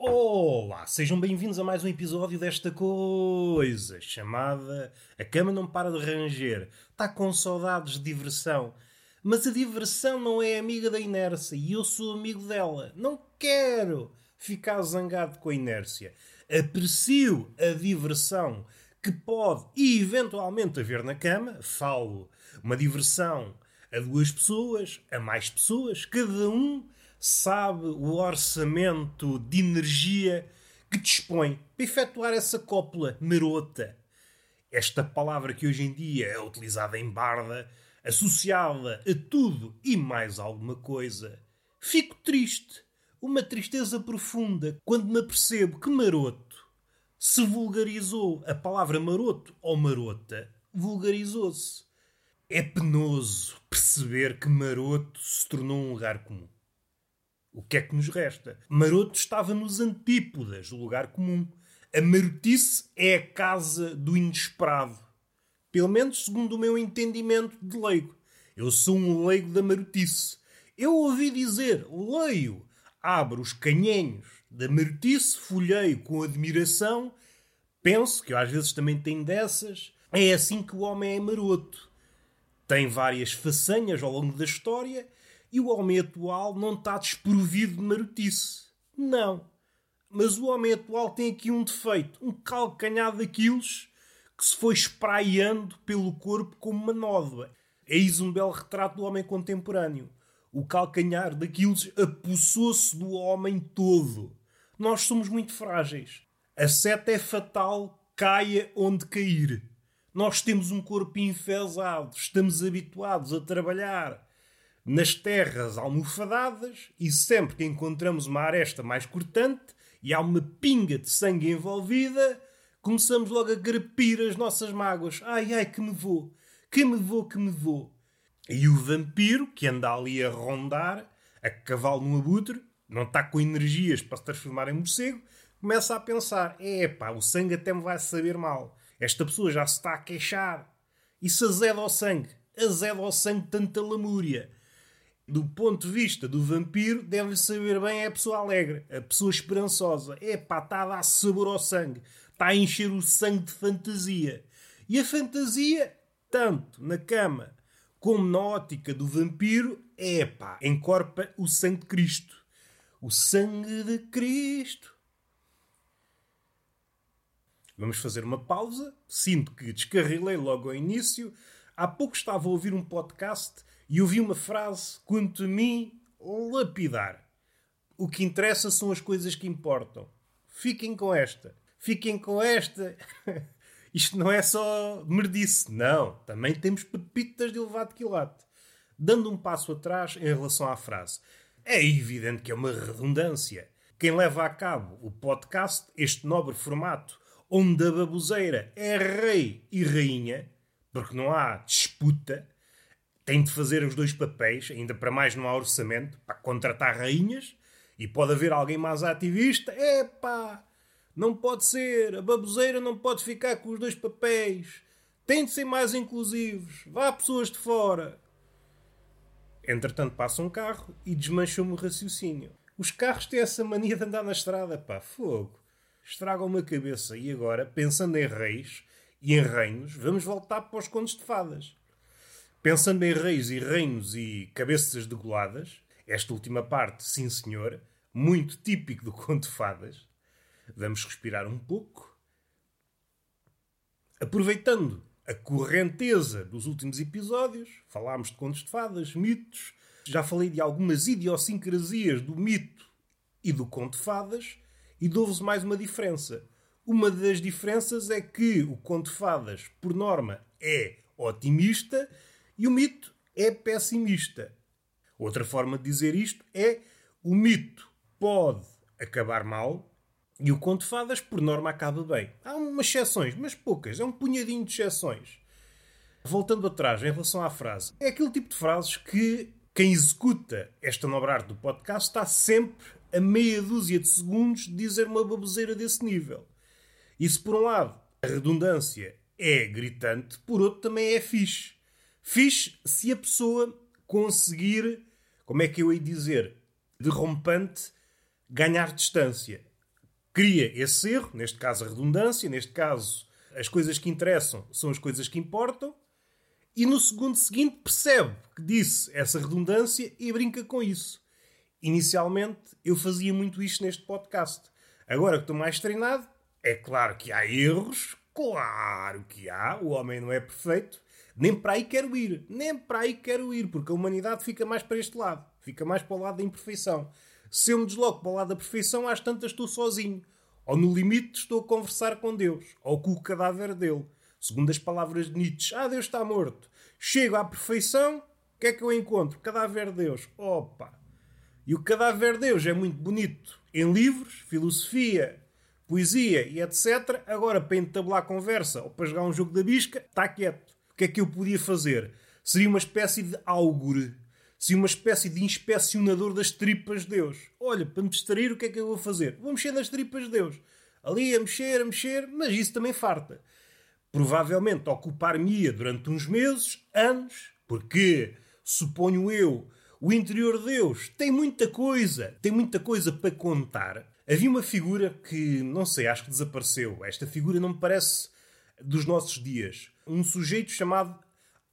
Olá, sejam bem-vindos a mais um episódio desta coisa chamada A Cama Não Para de Ranger. Está com saudades de diversão. Mas a diversão não é amiga da inércia e eu sou amigo dela. Não quero ficar zangado com a inércia. Aprecio a diversão que pode eventualmente haver na cama. Falo uma diversão a duas pessoas, a mais pessoas, cada um sabe o orçamento de energia que dispõe para efetuar essa cópula marota. Esta palavra que hoje em dia é utilizada em barda, associada a tudo e mais alguma coisa. Fico triste, uma tristeza profunda, quando me apercebo que maroto se vulgarizou. A palavra maroto ou marota vulgarizou-se. É penoso perceber que maroto se tornou um lugar comum. O que é que nos resta? Maroto estava nos antípodas do lugar comum. A marotice é a casa do inesperado. Pelo menos segundo o meu entendimento de leigo. Eu sou um leigo da marotice. Eu ouvi dizer, leio, abro os canhenhos da marotice, folheio com admiração, penso que às vezes também tem dessas. É assim que o homem é maroto. Tem várias façanhas ao longo da história e o homem atual não está desprovido de marotice. Não. Mas o homem atual tem aqui um defeito, um calcanhar daqueles que se foi espraiando pelo corpo como uma nódoa. Eis um belo retrato do homem contemporâneo. O calcanhar daqueles apossou-se do homem todo. Nós somos muito frágeis. A seta é fatal, caia onde cair. Nós temos um corpo enfesado, estamos habituados a trabalhar nas terras almofadadas e sempre que encontramos uma aresta mais cortante e há uma pinga de sangue envolvida, começamos logo a grepir as nossas mágoas. Ai, ai, que me vou, que me vou, que me vou. E o vampiro, que anda ali a rondar, a cavalo num abutre, não está com energias para se transformar em morcego, começa a pensar: epá, o sangue até me vai saber mal. Esta pessoa já se está a queixar. Isso azeda ao sangue. Azeda ao sangue tanta lamúria do ponto de vista do vampiro, deve saber bem é a pessoa alegre, a pessoa esperançosa. É pá, está a dar sabor ao sangue, está a encher o sangue de fantasia. E a fantasia, tanto na cama como na ótica do vampiro, é pá, encorpa o sangue de Cristo. O sangue de Cristo. Vamos fazer uma pausa. Sinto que descarrilei logo ao início. Há pouco estava a ouvir um podcast e ouvi uma frase, quanto a mim, lapidar. O que interessa são as coisas que importam. Fiquem com esta. Fiquem com esta. Isto não é só merdice. Não. Também temos pepitas de elevado quilate. Dando um passo atrás em relação à frase. É evidente que é uma redundância. Quem leva a cabo o podcast, este nobre formato, onde a baboseira é rei e rainha, porque não há disputa, tem de fazer os dois papéis, ainda para mais não há orçamento, para contratar rainhas, e pode haver alguém mais ativista. Epá, não pode ser, a baboseira não pode ficar com os dois papéis. Tem de ser mais inclusivos. Vá pessoas de fora. Entretanto passa um carro e desmancha-me o raciocínio. Os carros têm essa mania de andar na estrada, pá, fogo. Estragam-me a cabeça. E agora, pensando em reis e em reinos, vamos voltar para os contos de fadas. Pensando em reis e reinos e cabeças degoladas, esta última parte, sim senhor, muito típico do conto de fadas, vamos respirar um pouco. Aproveitando a correnteza dos últimos episódios, falámos de contos de fadas, mitos, já falei de algumas idiosincrasias do mito e do conto de fadas, e dou-vos mais uma diferença. Uma das diferenças é que o conto de fadas, por norma, é otimista e o mito é pessimista. Outra forma de dizer isto é o mito pode acabar mal e o conto de fadas, por norma, acaba bem. Há umas exceções, mas poucas. É um punhadinho de exceções. Voltando atrás, em relação à frase, é aquele tipo de frases que quem executa esta nobre arte do podcast está sempre a meia dúzia de segundos de dizer uma baboseira desse nível. Isso, por um lado, a redundância é gritante, por outro, também é fixe. Fiz se a pessoa conseguir, como é que eu ia dizer, derrompante, ganhar distância. cria esse erro, neste caso a redundância, neste caso as coisas que interessam são as coisas que importam, e no segundo seguinte percebe que disse essa redundância e brinca com isso. Inicialmente eu fazia muito isto neste podcast. Agora que estou mais treinado, é claro que há erros, claro que há, o homem não é perfeito, nem para aí quero ir, nem para aí quero ir, porque a humanidade fica mais para este lado, fica mais para o lado da imperfeição. Se eu me desloco para o lado da perfeição, às tantas estou sozinho. Ou no limite estou a conversar com Deus, ou com o cadáver dele. Segundo as palavras de Nietzsche, ah, Deus está morto. Chego à perfeição, o que é que eu encontro? Cadáver de Deus. Opa! E o cadáver de Deus é muito bonito em livros, filosofia, poesia e etc. Agora, para entabular conversa ou para jogar um jogo da bisca, está quieto. Que é que eu podia fazer? Seria uma espécie de augure se uma espécie de inspecionador das tripas de Deus. Olha, para me distrair, o que é que eu vou fazer? Vou mexer nas tripas de Deus. Ali a mexer, a mexer, mas isso também farta. Provavelmente ocupar-me-ia durante uns meses, anos, porque, suponho eu, o interior de Deus tem muita coisa, tem muita coisa para contar. Havia uma figura que, não sei, acho que desapareceu. Esta figura não me parece dos nossos dias. Um sujeito chamado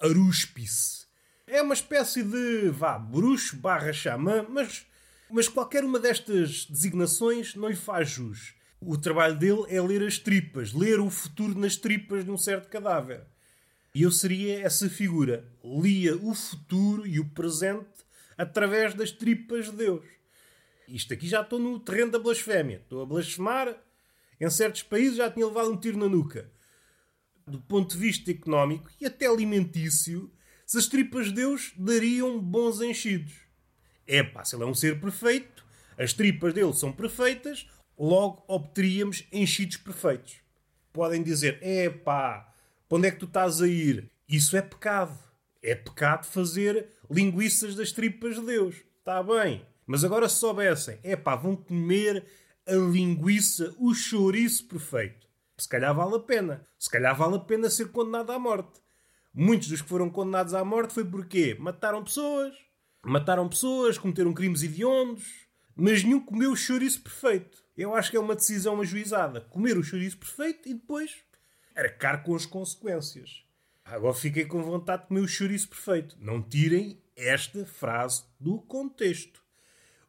Aruspice é uma espécie de, vá, bruxo barra xamã, mas, mas qualquer uma destas designações não lhe faz jus. O trabalho dele é ler as tripas, ler o futuro nas tripas de um certo cadáver. E eu seria essa figura. Lia o futuro e o presente através das tripas de Deus. Isto aqui já estou no terreno da blasfémia. Estou a blasfemar. Em certos países já tinha levado um tiro na nuca. Do ponto de vista económico e até alimentício, se as tripas de Deus dariam bons enchidos. É pá, se ele é um ser perfeito, as tripas dele são perfeitas, logo obteríamos enchidos perfeitos. Podem dizer, é pá, para onde é que tu estás a ir? Isso é pecado. É pecado fazer linguiças das tripas de Deus. Está bem. Mas agora se soubessem, é pá, vão comer a linguiça, o chouriço perfeito. Se calhar vale a pena. Se calhar vale a pena ser condenado à morte. Muitos dos que foram condenados à morte foi porque mataram pessoas, mataram pessoas, cometeram crimes hediondos, mas nenhum comeu o chouriço perfeito. Eu acho que é uma decisão ajuizada. Comer o chouriço perfeito e depois arcar com as consequências. Agora fiquei com vontade de comer o chouriço perfeito. Não tirem esta frase do contexto.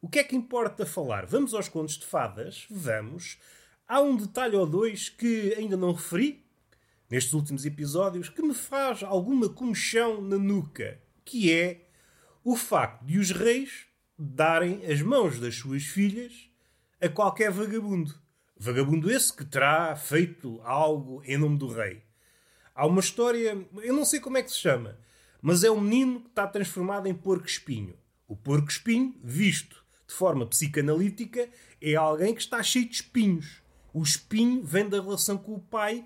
O que é que importa falar? Vamos aos contos de fadas? Vamos. Há um detalhe ou dois que ainda não referi, nestes últimos episódios que me faz alguma comichão na nuca, que é o facto de os reis darem as mãos das suas filhas a qualquer vagabundo. Vagabundo esse que terá feito algo em nome do rei. Há uma história, eu não sei como é que se chama, mas é um menino que está transformado em porco-espinho. O porco-espinho, visto de forma psicanalítica, é alguém que está cheio de espinhos. O espinho vem da relação com o pai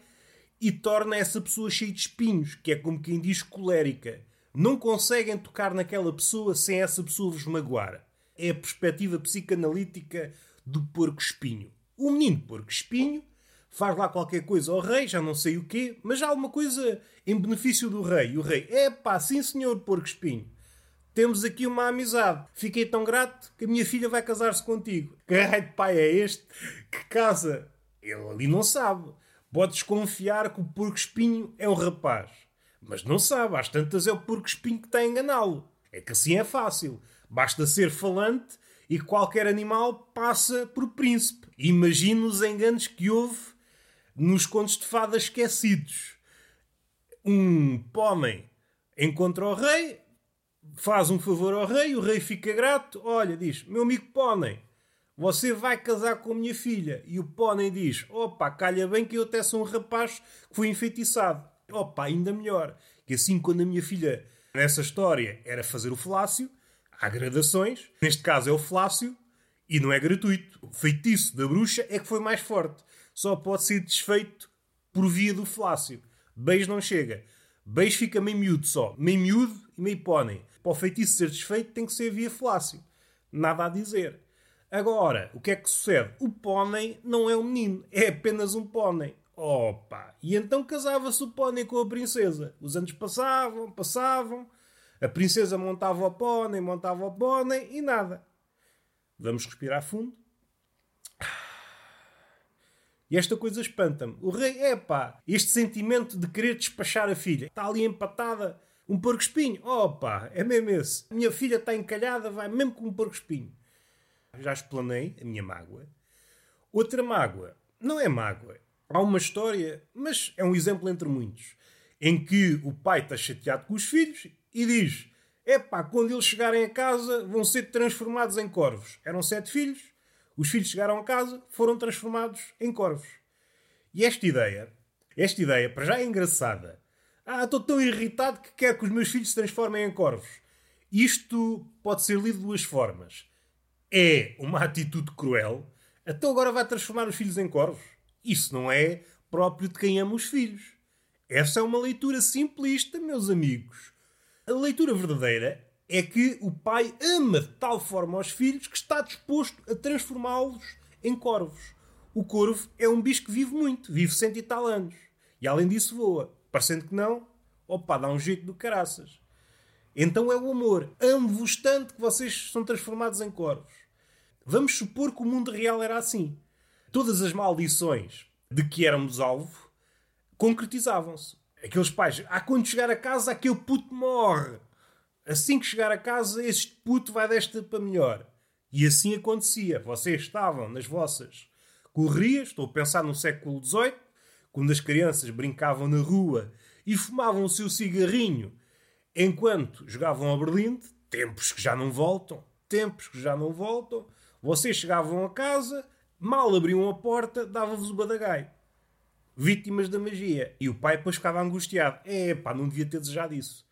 e torna essa pessoa cheia de espinhos, que é como quem diz colérica. Não conseguem tocar naquela pessoa sem essa pessoa vos magoar. É a perspectiva psicanalítica do porco-espinho. O menino porco-espinho faz lá qualquer coisa ao rei, já não sei o quê, mas já alguma coisa em benefício do rei. E o rei, é pá, sim senhor porco-espinho. Temos aqui uma amizade. Fiquei tão grato que a minha filha vai casar-se contigo. Que raio de pai é este que casa? Ele ali não sabe. Pode desconfiar que o porco-espinho é um rapaz. Mas não sabe, às tantas é o porco-espinho que está a enganá-lo. É que assim é fácil. Basta ser falante e qualquer animal passa por príncipe. Imagine os enganos que houve nos contos de fadas esquecidos. Um pônei encontra o rei, faz um favor ao rei, o rei fica grato. Olha, diz: Meu amigo pônei, você vai casar com a minha filha. E o pônei diz: Opa, calha bem que eu até sou um rapaz que foi enfeitiçado. Opa, ainda melhor. Que assim, quando a minha filha, nessa história, era fazer o falácio, há gradações. Neste caso é o falácio e não é gratuito. O feitiço da bruxa é que foi mais forte. Só pode ser desfeito por via do falácio. Beijo não chega. Beijo fica meio miúdo só. Meio miúdo e meio pônei. Para o feitiço ser desfeito tem que ser via falácio. Nada a dizer. Agora, o que é que sucede? O pônei não é um menino, é apenas um pônei. Opa! E então casava-se o pônei com a princesa. Os anos passavam, passavam. A princesa montava o pônei, montava o pônei e nada. Vamos respirar fundo. E esta coisa espanta-me. O rei, é pá, este sentimento de querer despachar a filha. Está ali empatada, um porco espinho. Oh pá, é mesmo esse. Minha filha está encalhada, vai mesmo com um porco espinho. Já explanei a minha mágoa. Outra mágoa. Não é mágoa. Há uma história, mas é um exemplo entre muitos, em que o pai está chateado com os filhos e diz: Epá, quando eles chegarem a casa vão ser transformados em corvos. Eram sete filhos, os filhos chegaram a casa, foram transformados em corvos. E esta ideia, esta ideia, para já é engraçada. Ah, estou tão irritado que quero que os meus filhos se transformem em corvos. Isto pode ser lido de duas formas. É uma atitude cruel, até então agora vai transformar os filhos em corvos. Isso não é próprio de quem ama os filhos. Essa é uma leitura simplista, meus amigos. A leitura verdadeira é que o pai ama de tal forma os filhos que está disposto a transformá-los em corvos. O corvo é um bicho que vive muito, vive cento e tal anos. E além disso voa. Parecendo que não, opa, dá um jeito do caraças. Então é o amor. Amo-vos tanto que vocês são transformados em corvos. Vamos supor que o mundo real era assim. Todas as maldições de que éramos alvo concretizavam-se. Aqueles pais, ah, quando chegar a casa, aquele puto morre. Assim que chegar a casa, este puto vai desta para melhor. E assim acontecia. Vocês estavam nas vossas correrias, estou a pensar no século XVIII, quando as crianças brincavam na rua e fumavam o seu cigarrinho enquanto jogavam ao Berlim, tempos que já não voltam, tempos que já não voltam, vocês chegavam a casa, mal abriam a porta, dava-vos o badagai. Vítimas da magia. E o pai depois ficava angustiado. É pá, não devia ter desejado isso.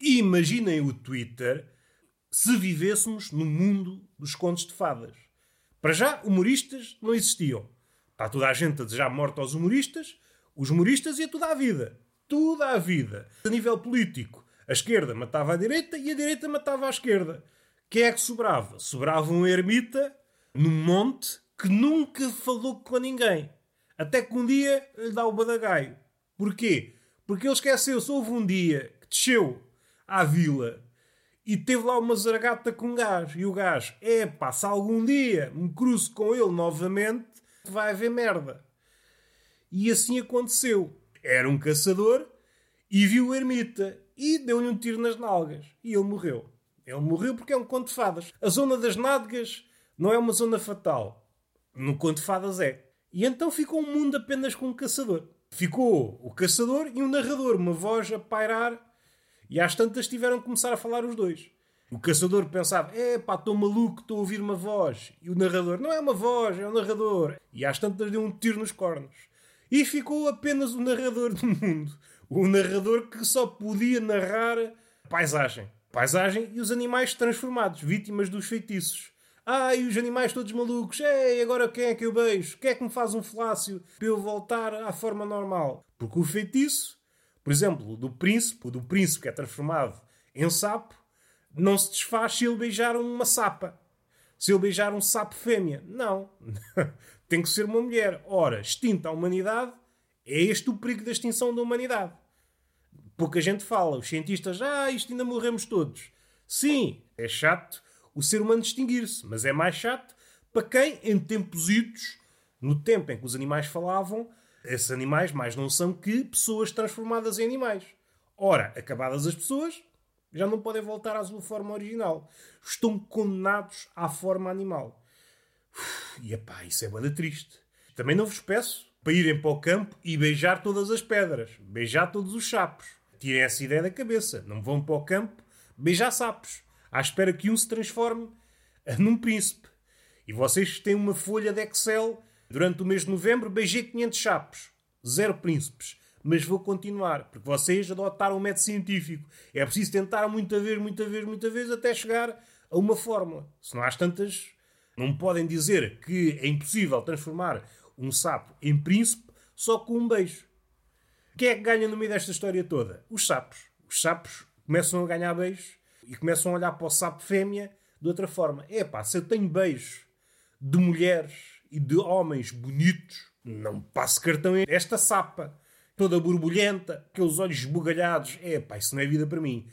Imaginem o Twitter se vivêssemos no mundo dos contos de fadas. Para já, humoristas não existiam. Está toda a gente a desejar morte aos humoristas, os humoristas e a toda a vida. Toda a vida. A nível político, a esquerda matava a direita e a direita matava a esquerda. Quem é que sobrava? Sobrava um ermita num monte que nunca falou com ninguém. Até que um dia lhe dá o badagaio. Porquê? Porque ele esqueceu-se. Houve um dia que desceu à vila e teve lá uma zargata com gajo. E o gajo, é pá, se algum dia me cruzo com ele novamente, vai haver merda. E assim aconteceu. Era um caçador e viu o ermita e deu-lhe um tiro nas nalgas. E ele morreu. Ele morreu porque é um conto de fadas. A zona das nádegas não é uma zona fatal. No conto de fadas é. E então ficou um mundo apenas com um caçador. Ficou o caçador e um narrador, uma voz a pairar e às tantas tiveram que começar a falar os dois. O caçador pensava, é pá, estou maluco, estou a ouvir uma voz. E o narrador, não é uma voz, é um narrador. E às tantas deu um tiro nos cornos. E ficou apenas o narrador do mundo. O narrador que só podia narrar paisagem. Paisagem e os animais transformados, vítimas dos feitiços. Ai, os animais todos malucos. Ei, agora quem é que eu beijo? Quem é que me faz um falácio para eu voltar à forma normal? Porque o feitiço por exemplo, do príncipe, do príncipe que é transformado em sapo, não se desfaz se ele beijar uma sapa. Se ele beijar um sapo fêmea. Não. Tem que ser uma mulher. Ora, extinta a humanidade, é este o perigo da extinção da humanidade. Pouca gente fala. Os cientistas, ah, isto ainda morremos todos. Sim, é chato o ser humano distinguir-se, mas é mais chato para quem, em tempos idos, no tempo em que os animais falavam, esses animais mais não são que pessoas transformadas em animais. Ora, acabadas as pessoas, já não podem voltar à sua forma original. Estão condenados à forma animal. Uf, e epá, isso é bada triste. Também não vos peço para irem para o campo e beijar todas as pedras, beijar todos os sapos. Tirem essa ideia da cabeça. Não vão para o campo beijar sapos, à espera que um se transforme num príncipe. E vocês têm uma folha de Excel Durante o mês de novembro beijei 500 chapos, zero príncipes. Mas vou continuar, porque vocês adotaram o um método científico. É preciso tentar muita vez, muita vez, muita vez, até chegar a uma fórmula. Se não há tantas, não podem dizer que é impossível transformar um sapo em príncipe só com um beijo. Quem é que ganha no meio desta história toda? Os sapos. Os sapos começam a ganhar beijos e começam a olhar para o sapo fêmea de outra forma. Epá, se eu tenho beijos de mulheres e de homens bonitos, não passo cartão esta sapa, toda borbulhenta, aqueles olhos esbugalhados. É, pá, isso não é vida para mim.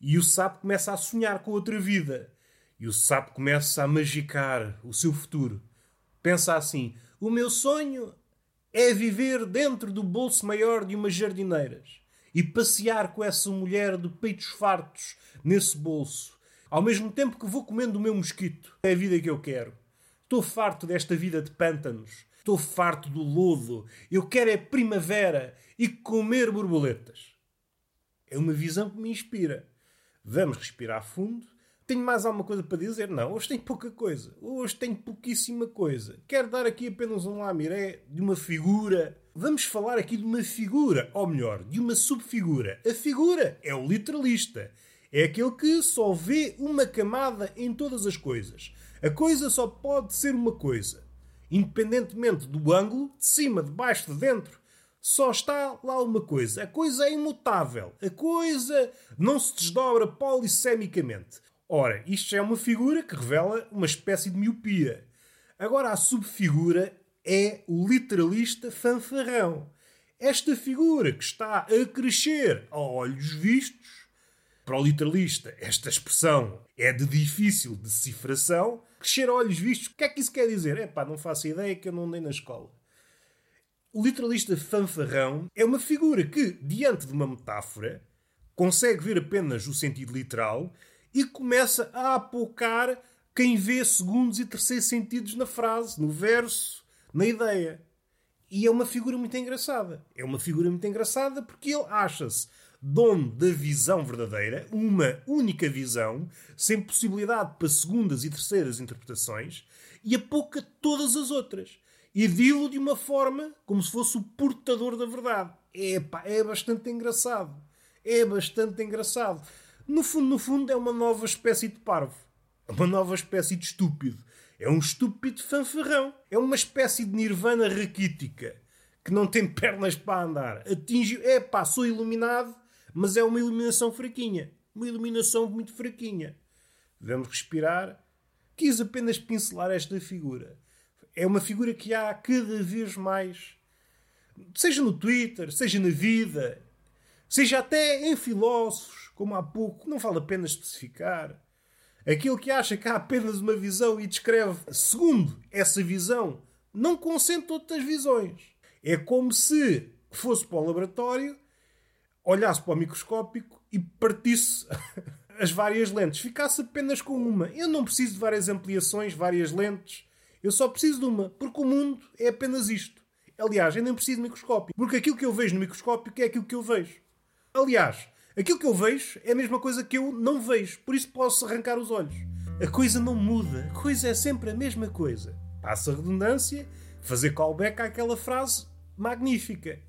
E o sapo começa a sonhar com outra vida. E o sapo começa a magicar o seu futuro. Pensa assim: o meu sonho é viver dentro do bolso maior de umas jardineiras e passear com essa mulher de peitos fartos nesse bolso, ao mesmo tempo que vou comendo o meu mosquito. É a vida que eu quero. Estou farto desta vida de pântanos. Estou farto do lodo. Eu quero é primavera e comer borboletas. É uma visão que me inspira. Vamos respirar fundo. Tenho mais alguma coisa para dizer? Não, hoje tenho pouca coisa. Hoje tenho pouquíssima coisa. Quero dar aqui apenas um lamiré de uma figura. Vamos falar aqui de uma figura, ou melhor, de uma subfigura. A figura é o literalista. É aquele que só vê uma camada em todas as coisas. A coisa só pode ser uma coisa. Independentemente do ângulo, de cima, de baixo, de dentro, só está lá uma coisa. A coisa é imutável. A coisa não se desdobra polissemicamente. Ora, isto é uma figura que revela uma espécie de miopia. Agora, a subfigura é o literalista fanfarrão. Esta figura que está a crescer a olhos vistos, para o literalista, esta expressão é de difícil decifração. Crescer a olhos vistos, o que é que isso quer dizer? É pá, não faço ideia que eu não andei na escola. O literalista fanfarrão é uma figura que, diante de uma metáfora, consegue ver apenas o sentido literal e começa a apocar quem vê segundos e terceiros sentidos na frase, no verso, na ideia. E é uma figura muito engraçada. É uma figura muito engraçada porque ele acha-se dono da visão verdadeira, uma única visão, sem possibilidade para segundas e terceiras interpretações, e apoca todas as outras. E dilo de uma forma como se fosse o portador da verdade. Epá, é bastante engraçado. É bastante engraçado. No fundo, no fundo, é uma nova espécie de parvo. É uma nova espécie de estúpido. É um estúpido fanfarrão. É uma espécie de nirvana raquítica que não tem pernas para andar. Atinge. É pá, sou iluminado, mas é uma iluminação fraquinha. Uma iluminação muito fraquinha. Devemos respirar. Quis apenas pincelar esta figura. É uma figura que há cada vez mais. Seja no Twitter, seja na vida, seja até em filósofos como há pouco, não vale a pena especificar. Aquele que acha que há apenas uma visão e descreve segundo essa visão, não consente outras visões. É como se fosse para o laboratório, olhasse para o microscópico e partisse as várias lentes. Ficasse apenas com uma. Eu não preciso de várias ampliações, várias lentes. Eu só preciso de uma, porque o mundo é apenas isto. Aliás, eu nem preciso de microscópio, porque aquilo que eu vejo no microscópio é aquilo que eu vejo. Aliás, Aquilo que eu vejo é a mesma coisa que eu não vejo, por isso posso arrancar os olhos. A coisa não muda, a coisa é sempre a mesma coisa. Passa a redundância, fazer callback àquela frase magnífica.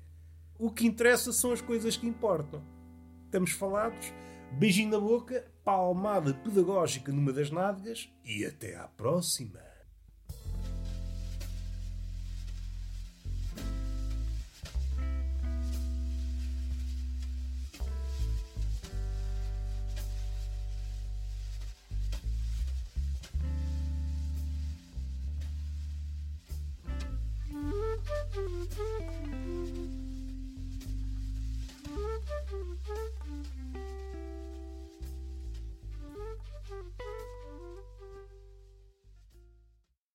O que interessa são as coisas que importam. Estamos falados, beijinho na boca, palmada pedagógica numa das nádegas e até à próxima.